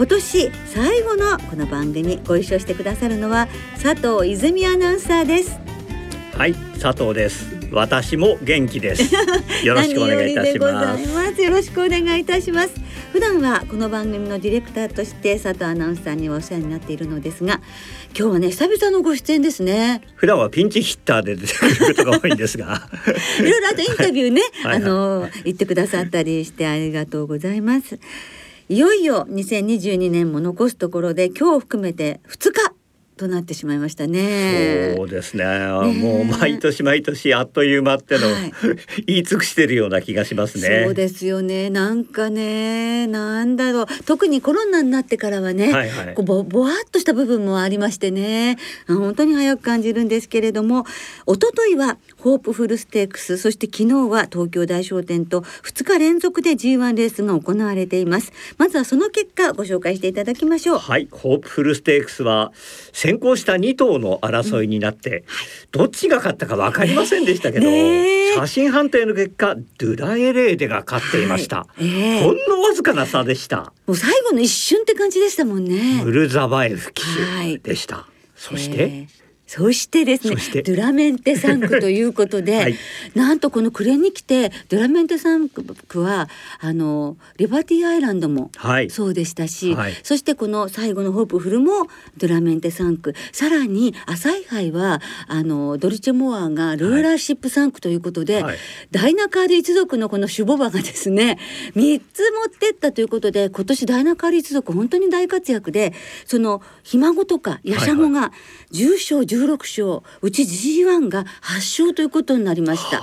今年最後のこの番組ご一緒してくださるのは佐藤泉アナウンサーです。はい佐藤です。私も元気です。よろしくお願いいたします。よろしくお願いいたします。普段はこの番組のディレクターとして佐藤アナウンサーにお世話になっているのですが今日はね久々のご出演ですね。普段はピンチヒッターで出てくることが多いんですが。いろいろあとインタビューねはい、あの言ってくださったりしてありがとうございますいよいよ2022年も残すところで今日含めて2日となってしまいましたね。そうですね。ねもう毎年毎年あっという間っての、はい、言い尽くしてるような気がしますね。そうですよね。なんかね、なんだろう。特にコロナになってからはね、はいはい、こうぼぼわっとした部分もありましてね、本当に早く感じるんですけれども、一昨日はホープフルステークス、そして昨日は東京大商店と2日連続で G1 レースが行われています。まずはその結果ご紹介していただきましょう。はい、ホープフルステークスは先行した2頭の争いになって、うん、どっちが勝ったか分かりませんでしたけど、写真判定の結果ドゥラエレーデが勝っていました、はい。えー、ほんのわずかな差でした。もう最後の一瞬って感じでしたもんね。ムルザバエフ騎手でした、はい、そして、えーそしてですねドゥラメンテ3区ということで、はい、なんとこの暮れに来てドゥラメンテ3区はあのリバティアイランドもそうでしたし、はい、そしてこの最後のホープフルもドゥラメンテ3区さらに朝イハイはあのドルチェモアがルーラーシップ3区ということで、はい、ダイナカール一族のこのシュボバがですね 3つ持ってったということで今年ダイナカール一族本当に大活躍でそのひ孫とかヤシャゴが重賞10 16勝うち G1 が8勝ということになりました。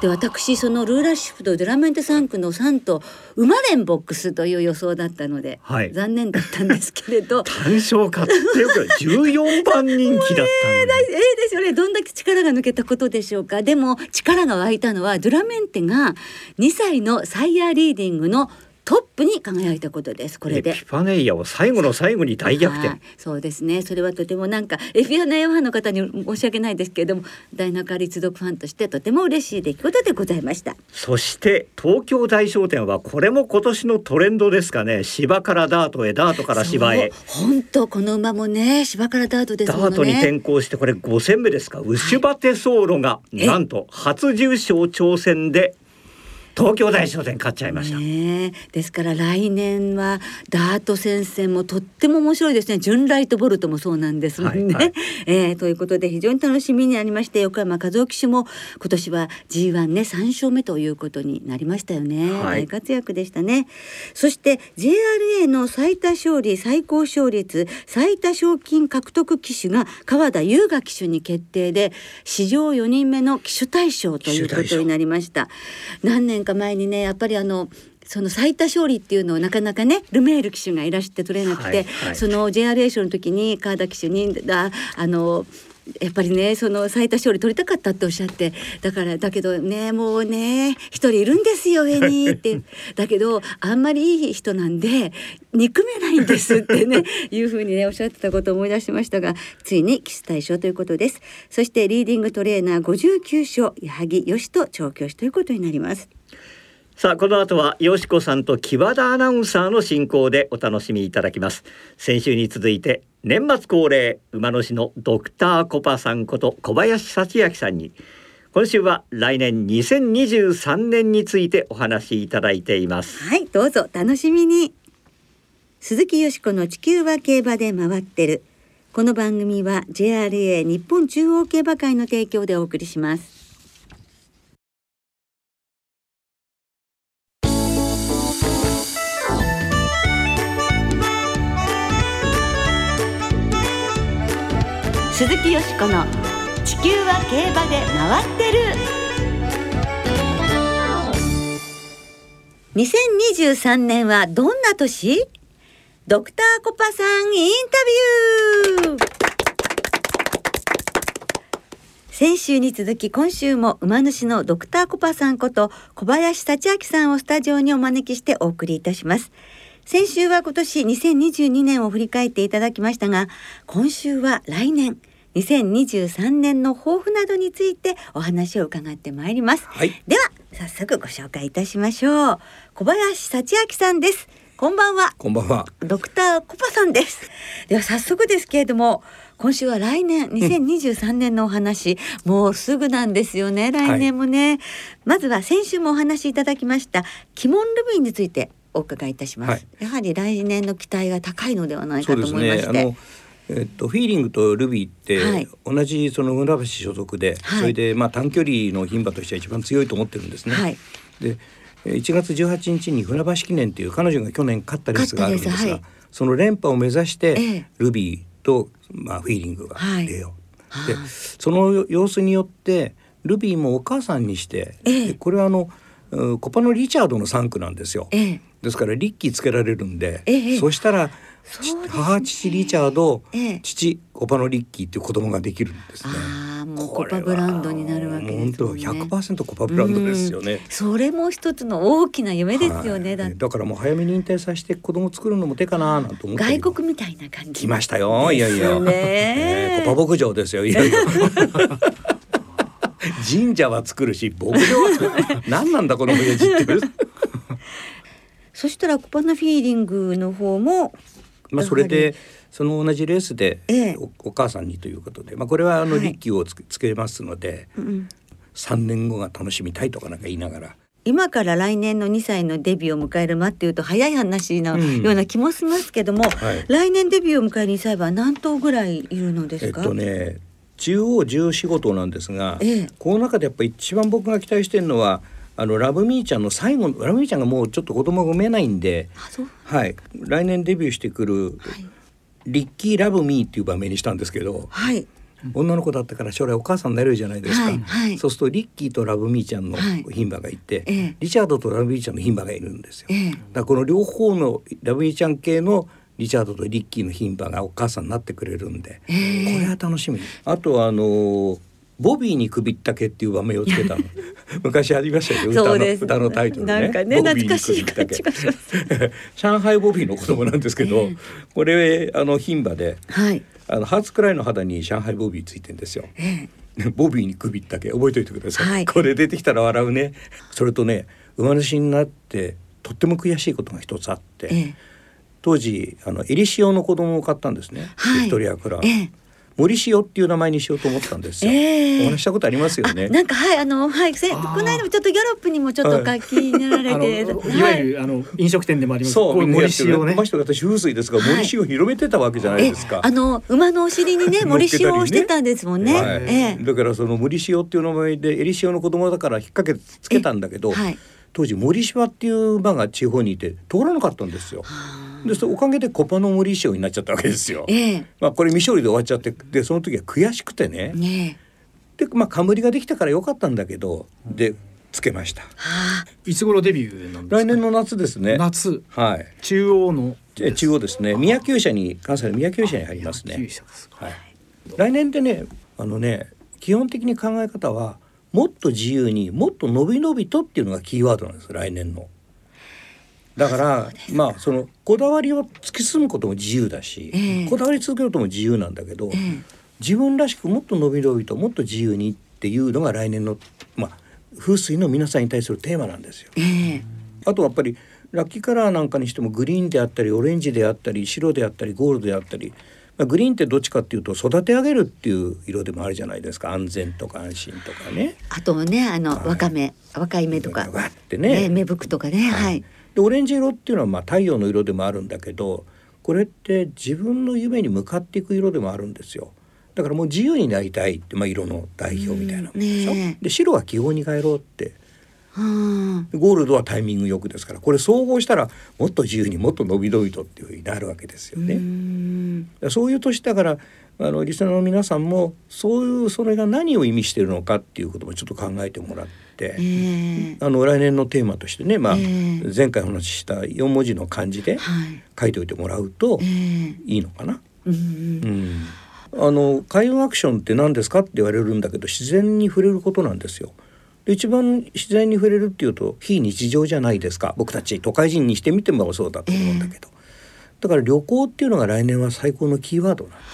で私そのルーラーシフトドラメンテ3区の3と馬連ボックスという予想だったので、はい、残念だったんですけれど。単勝勝ってよく14番人気だったの、えー、ですよね。どんだけ力が抜けたことでしょうか。でも力が湧いたのはドラメンテが2歳のサイヤーリーディングのトップに輝いたことですこれで。エピファネイアを最後の最後に大逆転。そうですね。それはとてもなんかエピファネイアファンの方に申し訳ないですけれども大中立読ファンとしてとても嬉しい出来事でございました。そして東京大商店はこれも今年のトレンドですかね。芝からダートへダートから芝へ。本当この馬もね芝からダートですね。ダートに転向してこれ5戦目ですか。ウシュバテソーロが、なんと初重賞挑戦で東京大商店買っちゃいました、ね、ですから来年はダート戦線もとっても面白いですね。純ライトボルトもそうなんですもんね、はいはい、えー、ということで非常に楽しみになりまして横山和夫騎手も今年は G1 ね3勝目ということになりましたよね、はい、大活躍でしたね。そして JRA の最多勝利最高勝率最多賞金獲得騎手が川田優雅騎手に決定で史上4人目の騎手大賞ということになりました。何年か前にねやっぱりあのその最多勝利っていうのをなかなかねルメール騎手がいらして取れなくて、はいはい、その JRA 賞の時に川田騎手にああのやっぱりねその最多勝利取りたかったっておっしゃってだからだけどねもうね一人いるんですよ上に って。だけどあんまりいい人なんで憎めないんですってね いうふうにねおっしゃってたことを思い出しましたがついにキス対象ということです。そしてリーディングトレーナー59勝矢作義と調教師ということになります。さあこの後はよしこさんと木和田アナウンサーの進行でお楽しみいただきます。先週に続いて年末恒例馬主のドクターコパさんこと小林幸明さんに今週は来年2023年についてお話しいただいています。はいどうぞ楽しみに。鈴木よしこの地球は競馬で回ってる。この番組は JRA 日本中央競馬会の提供でお送りします。鈴木よしこの「地球は競馬で回ってる」2023年はどんな年？ドクターコパさんインタビュー。先週に続き今週も馬主のドクターコパさんこと小林幸明さんをスタジオにお招きしてお送りいたします。先週は今年2022年を振り返っていただきましたが今週は来年2023年の抱負などについてお話を伺ってまいります、はいでは早速ご紹介いたしましょう小林幸明さんですこんばんはこんばんは。ドクターコパさんです。では早速ですけれども、今週は来年2023年のお話、もうすぐなんですよね。来年もね。まずは先週もお話しいただきました鬼門ルビーについてお伺いいたします。はいやはり来年の期待が高いのではないかとそうですね。思いまして。あの。えっと、フィーリングとルビーって、はい同じその村橋所属で、はいそれでまあ短距離の牝馬としては一番強いと思ってるんですね。はいでえー1月18日に船橋記念という彼女が去年勝ったレースがあるんですが勝ったレースはいその連覇を目指して、ええルビーと、まあ、フィーリングがはい出よう、はあでその様子によってルビーもお母さんにして、これはあのうんコパのリチャードの3区なんですよ。ええですからリッキーつけられるんで、ええそしたら、ね母父リチャード、ええ父コパのリッキーっていう子供ができるんですね。もうコパブランドになるわけですね。本当100%コパブランドですよねうん。それも一つの大きな夢ですよね。はいだだからもう早めに引退させて子供作るのも手かななんて思って外国みたいな感じ。来ましたよいやいや、ですねコパ牧場ですよいやいや 神社は作るし牧場は作る何なんだこの親父ってそしたらコパナフィーリングの方もまあそれでその同じレースでええ。おお母さんにということで、まあ、これはあのはい。リッキーをつけつけますので、うん3年後が楽しみたいとかなんか言いながら。今から来年の2歳のデビューを迎える間っていうと早い話のうんような気もしますけども、はい。来年デビューを迎える2歳は何頭ぐらいいるのですか、えっとね中央14号頭なんですが、ええ。この中でやっぱり一番僕が期待してるのはあのラブミーちゃんの最後のラブミーちゃんがもうちょっと子供が産めないんで、はい、来年デビューしてくるはい。リッキー・ラブ・ミーっていう場面にしたんですけどはい。女の子だったから将来お母さんになれるじゃないですか、はいはい。そうするとリッキーとラブ・ミーちゃんのはい牝馬がいて、ええリチャードとラブ・ミーちゃんの牝馬がいるんですよ。ええ。だからこの両方のラブ・ミーちゃん系のリチャードとリッキーの牝馬がお母さんになってくれるんで、ええ。これは楽しみ。あとはあのーボビーに首ったけっていう場面をつけたの 昔ありましたよね歌の歌のタイトルね。なんかねボビーに懐かしい感じがします。上海ボビーの子供なんですけど、ええ。これあの牝馬ではい。あのハーツくらいの肌に上海ボビーついてんですよ。えボビーに首ったけ覚えておいてください、はい。これ出てきたら笑うね。それとね馬主になってとっても悔しいことが一つあって、ええ。当時あのエリシオの子供を買ったんですね、はい。ビクトリア・クラウン、ええ森塩っていう名前にしようと思ったんですよ、ええ。お話ししたことありますよあねなんかはいあのはいせこあー。の間もちょっとギャロップにもちょっと書きになられあのて、いわゆる、あの飲食店でもあります。そう。森塩をね。こ。の人が私風水ですが、はい。森塩を広めてたわけじゃないえですか。あの馬のお尻にね 森塩をしてたんですもんね。はい。ええ。だからその森塩っていう名前でエリシオの子供だから引っ掛けつけたんだけど、はい当時森島っていう馬が地方にいて通らなかったんですよ。でそのおかげでコパの森塩になっちゃったわけですよ。ええまあこれ未勝利で終わっちゃってでその時は悔しくてね。ねえでまあ冠ができたからよかったんだけどでつけました。はあいつ頃デビューなんですか？来年の夏ですね。夏はい。中央のえ中央ですね。宮厩舎に関西の宮厩舎に入りますねはい。来年でねあのね基本的に考え方はもっと自由にもっと伸び伸びとっていうのがキーワードなんです来年の。だからまあそのこだわりを突き進むことも自由だし、ええこだわり続けることも自由なんだけど、ええ自分らしくもっと伸び伸びともっと自由にっていうのが来年のまあ風水の皆さんに対するテーマなんですよ。ええあとはやっぱりラッキーカラーなんかにしてもグリーンであったりオレンジであったり白であったりゴールドであったり、まあ、グリーンってどっちかっていうと育て上げるっていう色でもあるじゃないですか。安全とか安心とかね。あとねあの、はい。わかめ若い芽とか。わってね。芽吹くとかね。はい、でオレンジ色っていうのはまあ太陽の色でもあるんだけどこれって自分の夢に向かっていく色でもあるんですよ。だからもう自由になりたいって、まあ、色の代表みたいなもんでしょ。うんねえ。で白は基本に変えろってうんゴールドはタイミングよくですからこれ総合したらもっと自由にもっと伸び伸びとっていうふうになるわけですよね。うそういう年だからあのリスナーの皆さんもそういうそれが何を意味してるのかっていうこともちょっと考えてもらって、ええ。あの来年のテーマとしてね、まあええ。前回お話しした4文字の漢字ではい。書いておいてもらうとええ。いいのかな。うん。うん、あの開運アクションって何ですかって言われるんだけど自然に触れることなんですよ。で一番自然に触れるっていうと非日常じゃないですか。僕たち都会人にしてみてもそうだと思うんだけど、だから旅行っていうのが来年は最高のキーワードなんです。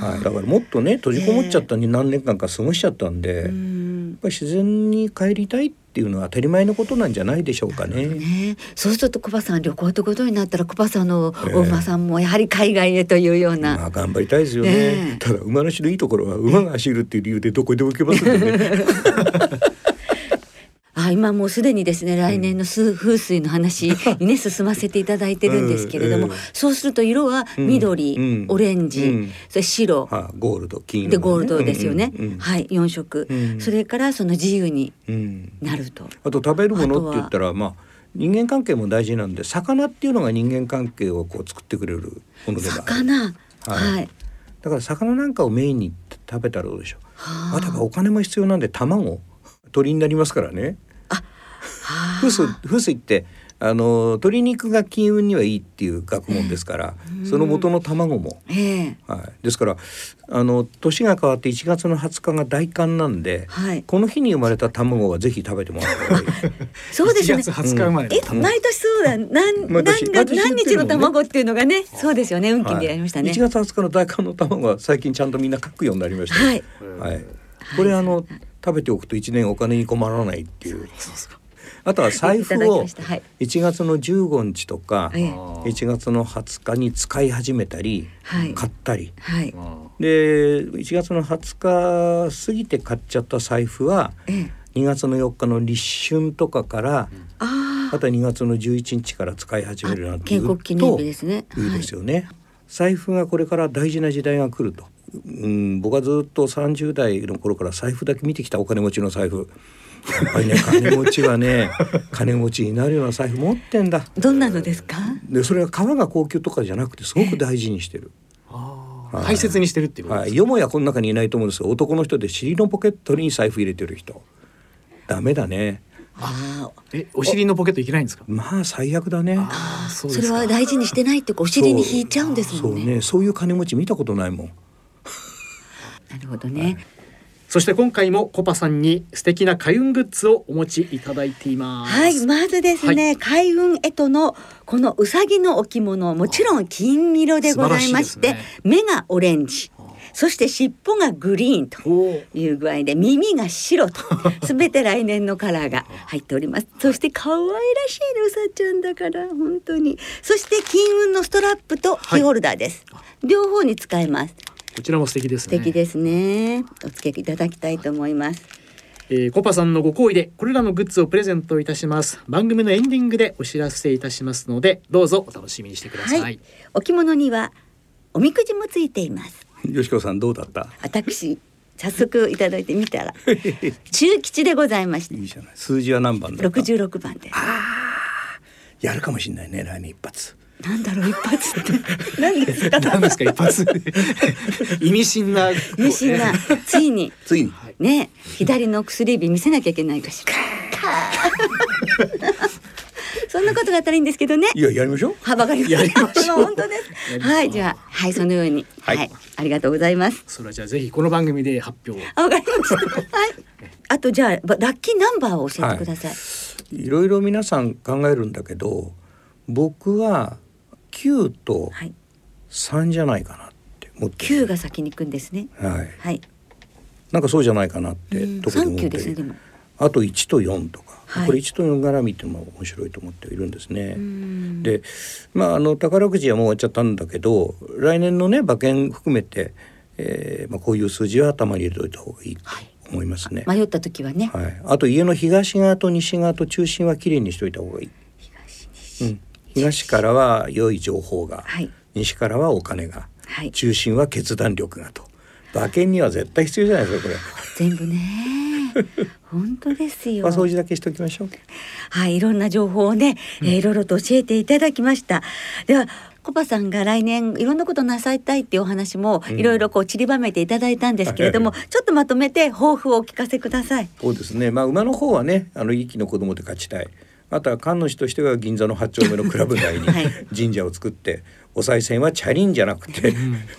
はい、だからもっとね閉じこもっちゃったに何年間か過ごしちゃったんで、やっうんぱり自然に帰りたいっていうのは当たり前のことなんじゃないでしょうかね。ね、そうするとコバさん旅行ってことになったらコバさんのお馬さんもやはり海外へというような、まあ頑張りたいですよね。ねえただ馬主のいいところは馬が走るっていう理由でどこでも行けますんでね。あ今もうすでにですね来年の数風水の話に ね進ませていただいてるんですけれども、そうすると色は緑、うん。オレンジ、うん。それ白、はあ、ゴールド金色でゴールドですよね、はい4色、うん。それからその自由にうん。なると。あと食べるものって言ったらまあ人間関係も大事なんで魚っていうのが人間関係をこう作ってくれるものでも魚。はい、はい。だから魚なんかをメインに食べたらどうでしょう。はあ。あとはお金も必要なんで卵鳥になりますからね。はあ風水風水ってあの鶏肉が金運にはいいっていう学問ですから、その元の卵も、ええ。はい、ですからあの年が変わって1月の20日が大寒なんで、はい。この日に生まれた卵はぜひ食べてもらった方がいい。そうですよね。1月20日生まれえの卵毎年そうだ。何何毎年。月毎年何日の卵っていうのがねそうですよね。運気はい。でやりましたね、1月20日の大寒の卵は最近ちゃんとみんな書くようになりました。はい。はい。これあの食べておくと1年お金に困らないっていう。あとは財布をました。はい。1月の15日とかええ。1月の20日に使い始めたりはい。買ったり。はい。で1月の20日過ぎて買っちゃった財布はええ。2月の4日の立春とかからああとは2月の11日から使い始めるなんていう建国記念日ですね。いいですよね、財布がこれから大事な時代が来ると、うん、僕はずっと30代の頃から財布だけ見てきた。お金持ちの財布やっぱりね金持ちはね 金持ちになるような財布持ってんだ。どんなのですか？でそれは革が高級とかじゃなくてすごく大事にしてる、はい。大切にしてるっていうことはい、よもやこの中にいないと思うんですが男の人で尻のポケットに財布入れてる人。ダメだね。あえお尻のポケットいけないんですか？まあ最悪だね。あーそあそれうですか。は大事にしてないってお尻に引いちゃうんですもんね。そう。ねそういう金持ち見たことないもん。なるほどね、そして今回もコパさんに素敵な開運グッズをお持ちいただいています。はい、まずですね、開運へとのこのうさぎの置物、もちろん金色でございまして、しいです目がオレンジ、そして尻尾がグリーンという具合で耳が白と すべて来年のカラーが入っております。そして可愛らしいねうさちゃんだから本当に。そして金運のストラップとキーホルダーです、両方に使えますこちらも素敵ですね。素敵ですね。お付けいただきたいと思います。えーコパさんのご好意でこれらのグッズをプレゼントいたします。番組のエンディングでお知らせいたしますのでどうぞお楽しみにしてください、はい。置物にはおみくじもついています。よしこさんどうだった？私早速いただいてみたら 中吉でございましていいじゃない。数字は何番だった？六十六番です。やるかもしれないね来年一発なんだろう一発って。何ですか何ですか一発意味深な。意味深な。ついに。ついに。ね。左の薬指見せなきゃいけないかしらそんなことがあったらいいんですけどね。いややりましょう。はばかりやりましょう。本当です。はい。じゃあはいそのように。は、はい。いありがとうございます。それはじゃあぜひこの番組で発表わかりました。はい。あとじゃあばラッキーナンバーを教えてください、いろいろ皆さん考えるんだけど僕は9とはい。3じゃないかなって思って九が先に行くんですね。はい。はい。なんかそうじゃないかなってうん。とこで三思ってですねでも。あと1と4とか、はい。これ1と4絡みっても面白いと思っているんですね。うん。でまああの宝くじはもう終わっちゃったんだけど来年のね馬券含めて、えーまあ、こういう数字は頭に入れておいた方がいいと思いますね。迷った時はね、はい、あと家の東側と西側と中心はきれいにしておいた方がいい。東西。うん、東からは良い情報が、はい西からはお金が、はい中心は決断力がと馬券には絶対必要じゃないですかこれ。全部ね本当ですよまあ掃除だけしておきましょう。はい、いろんな情報をね、えーいろいろと教えていただきました。では、コパさんが来年いろんなことなさいたいっていうお話もうんいろいろこう散りばめていただいたんですけれども、はちょっとまとめて抱負をお聞かせください。そうですね。まあ馬の方はね、あの一気の子供で勝ちたい。あとは神主としては銀座の八丁目のクラブ内にはい。神社を作って、お賽銭はチャリンじゃなくて、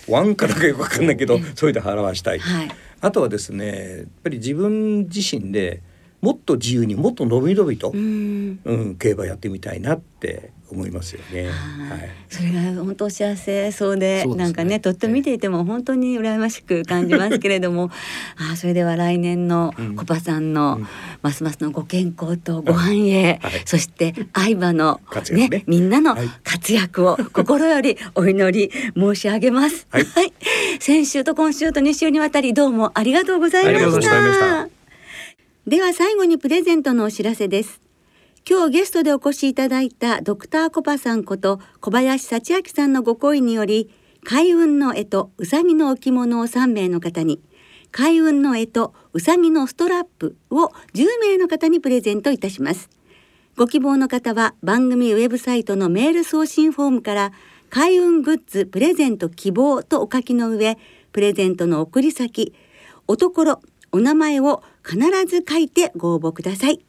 ワンかなんかよくわかんないけど、それで払わしたい。はい。あとはですねやっぱり自分自身でもっと自由にもっと伸び伸びと、ううんん競馬やってみたいなって思いますよね。ははい。い。それが本当幸せそうでね。なんかねとっても見ていても本当に羨ましく感じますけれども。あーそれでは来年のうん。コパさんのうん。ますますのご健康とご繁栄、はい。そして相場の活躍ね。みんなのはい。活躍を心よりお祈り申し上げます。はい。先週と今週と2週にわたりどうもありがとうございました。では最後にプレゼントのお知らせです。今日ゲストでお越しいただいたドクターコパさんこと小林幸明さんのご好意により開運の干支うさぎの置物を3名の方に開運の干支うさぎのストラップを10名の方にプレゼントいたしますご希望の方は番組ウェブサイトのメール送信フォームから開運グッズプレゼント希望とお書きの上プレゼントの送り先おところお名前を必ず書いてご応募ください。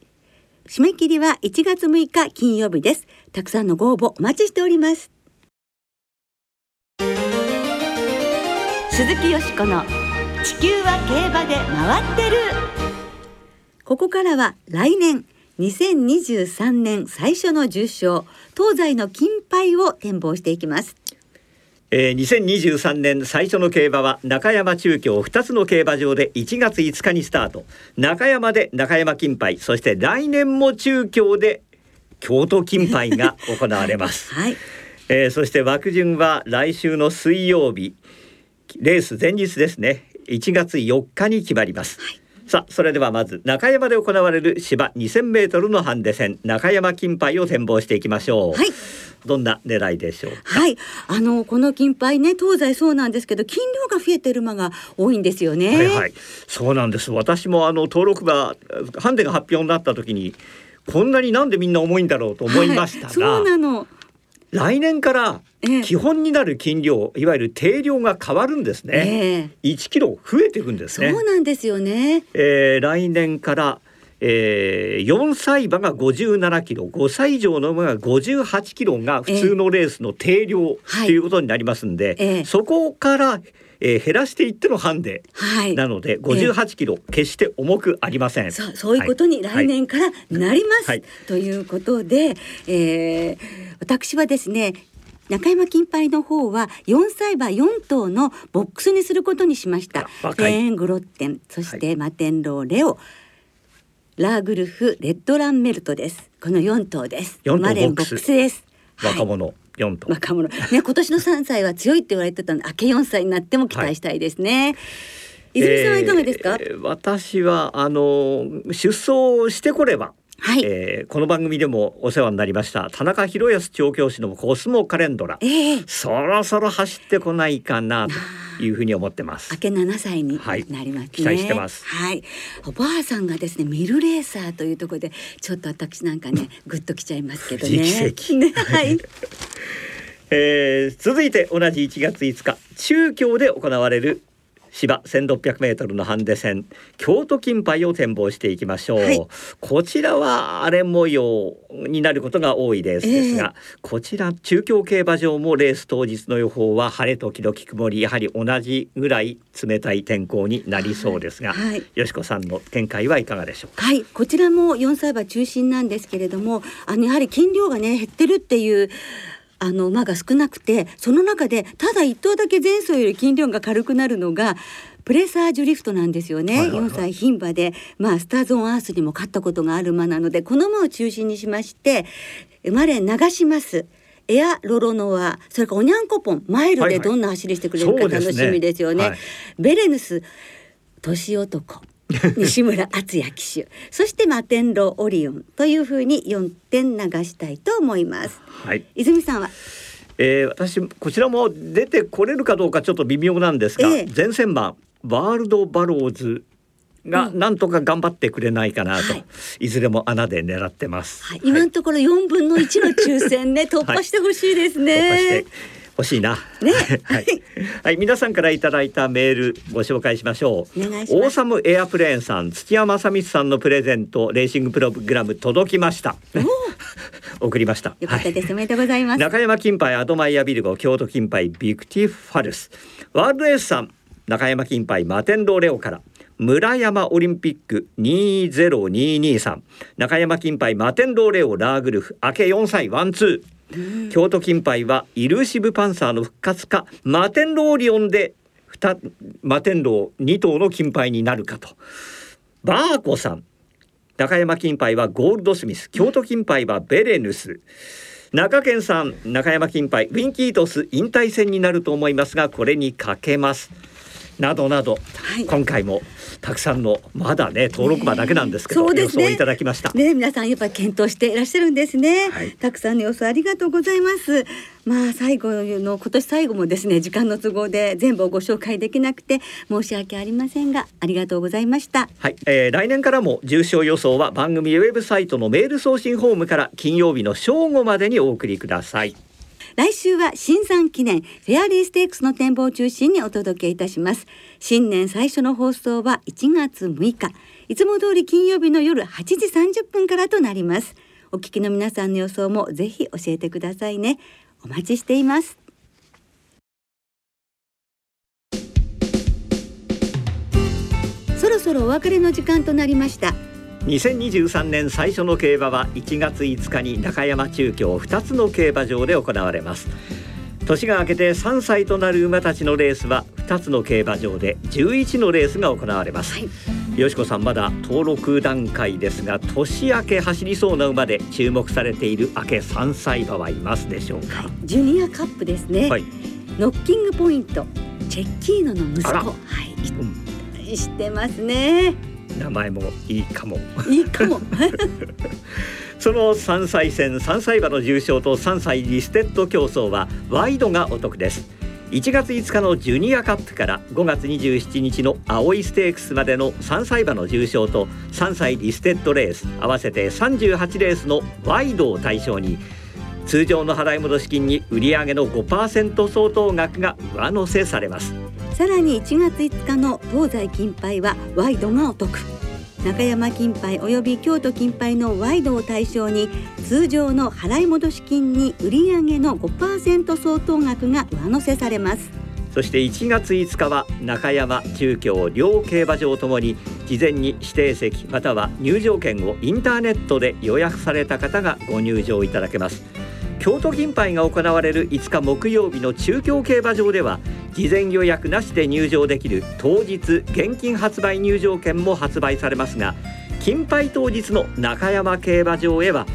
締め切りは1月6日金曜日です。たくさんのご応募お待ちしております。鈴木よしこの地球は競馬で回ってる。ここからは来年2023年最初の重賞東西の金杯を展望していきますえー、2023年最初の競馬は中山中京2つの競馬場で1月5日にスタート。中山で中山金杯そして来年も中京で京都金杯が行われます、はい。えーそして枠順は来週の水曜日レース前日ですね。1月4日に決まります、さあそれではまず中山で行われる芝2000メートルのハンデ戦中山金杯を展望していきましょう、はい。どんな狙いでしょうか？はい、あのこの金杯ね東西そうなんですけど金量が増えてる馬が多いんですよね。はいはい、そうなんです。私もあの登録馬ハンデが発表になった時にこんなになんでみんな重いんだろうと思いましたはい。が、そうなの。来年からええ基本になる斤量、いわゆる定量が変わるんですね。ええ1キロ増えていくんですそうね。なんですよね。えー来年から、えー、4歳馬が57キロ5歳以上の馬が58キロが普通のレースの定量とはいいうことになりますんで、ええそこから、えー減らしていってのハンデはい。なので58キロ決して重くありません。そうそういうことに来年からなります、はい。ということで、えー私はですね中山金杯の方は4歳馬4頭のボックスにすることにしました。あフ若い。ェーングロッテンそしてマテンローレオ、ラーグルフレッドランメルトです。この4頭です。マレンボックスです。はい。若者4頭。若者。ね今年の3歳は強いって言われてたので明け4歳になっても期待したいですね、泉さんはいかがですか、えー私はあの出走してこれば、はい、えーこの番組でもお世話になりました田中宏康調教師のコスモカレンドラ。ええ。そろそろ走ってこないかなというふうに思ってます。明。け7歳にはい。なりますね、期待してます。はい。おばあさんがですねミルレーサーというところでちょっと私なんかね グッときちゃいますけどね。ねはい。えー続いて同じ1月5日中京で行われる芝 1600m のハンデ戦京都金杯を展望していきましょう、はい。こちらは荒れ模様になることが多いレースですが、こちら中京競馬場もレース当日の予報は晴れ時々曇り。やはり同じぐらい冷たい天候になりそうですが、はい。よしこさんの見解はいかがでしょうか？はい、こちらも4歳馬中心なんですけれどもあのやはり斤量がね減ってるっていうあの馬が少なくてその中でただ1頭だけ前走より斤量が軽くなるのがプレサージュリフトなんですよね、はいはいはい。4歳牝馬で、まあ、スターズ・オン・アースにも勝ったことがある馬なのでこの馬を中心にしまして生まれ流しますエアロロノアそれからおにゃんこぽんマイルはいはい。でどんな走りしてくれるかそうですね。楽しみですよね。はい。ベレヌス年男 西村敦也騎手。そしてマテンローオリオンというふうに4点流したいと思います。はい。泉さんは？えー、私こちらも出てこれるかどうかちょっと微妙なんですが、ええ。前線馬ワールドバローズがうん。なんとか頑張ってくれないかなと、はい。い、ずれも穴で狙ってます。はい、今のところ4分の1の抽選ね突破してほしいです突破してね。欲しいな。ね。はい、はい、皆さんからいただいたメールご紹介しましょう。お願いします。オーサムエアプレーンさん、土屋正光さんのプレゼントレーシングプログラム届きました。送りました。よかったです、はいおめでとうございます。中山金杯アドマイヤビルゴ京都金杯ヴィクティファルス。ワールドエースさん中山金杯マテンローレオから。村山オリンピック2023中山金杯マテンローレオラーグルフ明け4歳ワンツー京都金杯はイルーシブパンサーの復活かマテンローリオンで2マテンロー2頭の金杯になるかと。バーコさん。中山金杯はゴールドスミス。京都金杯はベレヌス。中堅さん中山金杯ウィンキートス引退戦になると思いますがこれにかけます。などなど、はい。今回もたくさんのまだね登録馬だけなんですけど、ね。予想いただきました、ね、皆さんやっぱり検討していらっしゃるんですね、はい。たくさんの予想ありがとうございます。まあ最後の今年最後もですね時間の都合で全部をご紹介できなくて申し訳ありませんがありがとうございました。はい、えー来年からも重賞予想は番組ウェブサイトのメール送信フォームから金曜日の正午までにお送りください来週は新山記念フェアリーステークスの展望を中心にお届けいたします。新年最初の放送は1月6日。いつも通り金曜日の夜8時30分からとなります。お聞きの皆さんの予想もぜひ教えてくださいね。お待ちしています。そろそろお別れの時間となりました。2023年最初の競馬は1月5日に中山中京2つの競馬場で行われます。年が明けて3歳となる馬たちのレースは2つの競馬場で11のレースが行われます、はい。よしこさんまだ登録段階ですが年明け走りそうな馬で注目されている明け3歳馬はいますでしょうか？ジュニアカップですね、はい、ノッキングポイントチェッキーノの息子。はい。うん。知ってますね名前もいいかも。いいかも。その3歳戦3歳馬の重賞と3歳リステッド競争はワイドがお得です。1月5日のジュニアカップから5月27日の青いステークスまでの3歳馬の重賞と3歳リステッドレース合わせて38レースのワイドを対象に通常の払い戻し金に売上の5%相当額が上乗せされますさらに1月5日の東西金杯はワイドがお得。中山金杯および京都金杯のワイドを対象に通常の払い戻し金に売上の5%相当額が上乗せされます。そして1月5日は中山中京両競馬場ともに事前に指定席または入場券をインターネットで予約された方がご入場いただけます。京都金杯が行われる5日木曜日の中京競馬場では事前予約なしで入場できる当日現金発売入場券も発売されますが金杯当日の中山競馬場へは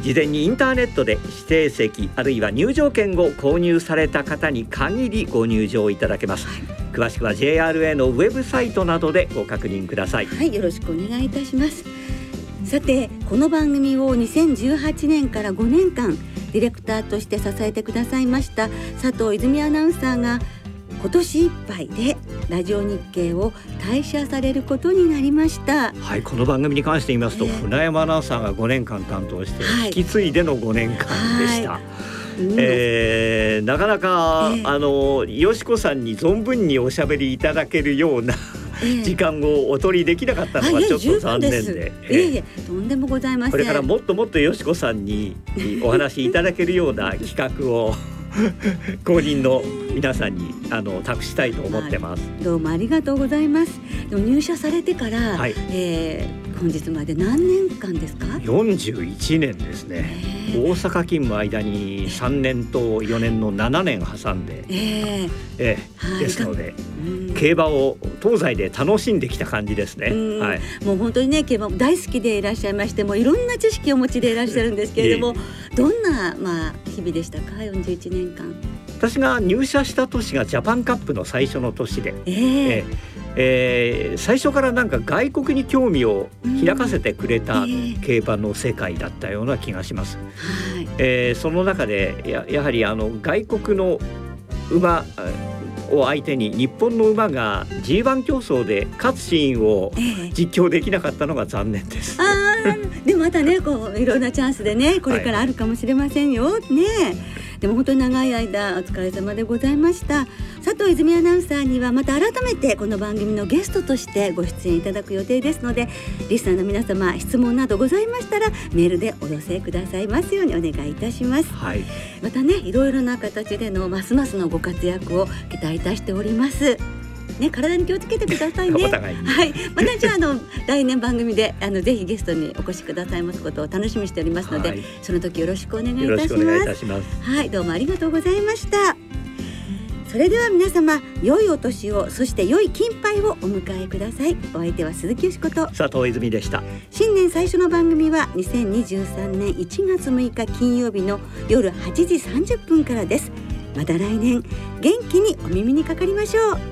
事前にインターネットで指定席あるいは入場券を購入された方に限りご入場いただけます。詳しくは JRA のウェブサイトなどでご確認ください。はいよろしくお願いいたします。さてこの番組を2018年から5年間ディレクターとして支えてくださいました佐藤泉アナウンサーが今年いっぱいでラジオ日経を退社されることになりました。はいこの番組に関して言いますと、ええ船山アナウンサーが5年間担当して、はい。引き継いでの5年間でした、うん。えーなかなか、ええ。あのよしこさんに存分におしゃべりいただけるようなええ時間をお取りできなかったのあいやがちょっと十残念で。いえいえとんでもございません。これからもっともっとよしこさんにお話しいただけるような企画を 公認の皆さんにあの託したいと思ってます。どうもありがとうございます。入社されてから、はい。えー本日まで何年間ですか？41年ですね。え大阪勤務間に3年と4年の7年挟んで、ええ。はい。え、ですのでうん。競馬を東西で楽しんできた感じですね。うん。はい。もう本当にね競馬大好きでいらっしゃいましてもういろんな知識をお持ちでいらっしゃるんですけれどもどんなまあ日々でしたか？41年間。私が入社した年がジャパンカップの最初の年で、ええ。えええー最初からなんか外国に興味を開かせてくれたええ競馬の世界だったような気がします。はい。えーその中でややはりあの外国の馬えーを相手に日本の馬が G1 競争で勝つシーンをええ。実況できなかったのが残念です。あーでまたねこういろんなチャンスでねこれからあるかもしれませんよ、ねでも本当に長い間お疲れ様でございました。佐藤泉アナウンサーにはまた改めてこの番組のゲストとしてご出演いただく予定ですのでリスナーの皆様質問などございましたらメールでお寄せくださいますようにお願いいたします。はい。またねいろいろな形でのますますのご活躍を期待いたしておりますね、体に気をつけてくださいね。いにはい、またじゃあ、あの、来年番組で、あの、ぜひゲストにお越しくださいますことを楽しみにしておりますので。はいその時よろしくお願いいたします。しますはい、どうもありがとうございました。それでは皆様、良いお年を、そして良い金杯をお迎えください。お相手は鈴木よしこと。佐藤泉でした新年最初の番組は2023年1月6日金曜日の夜8時30分からですまた来年元気にお耳にかかりましょう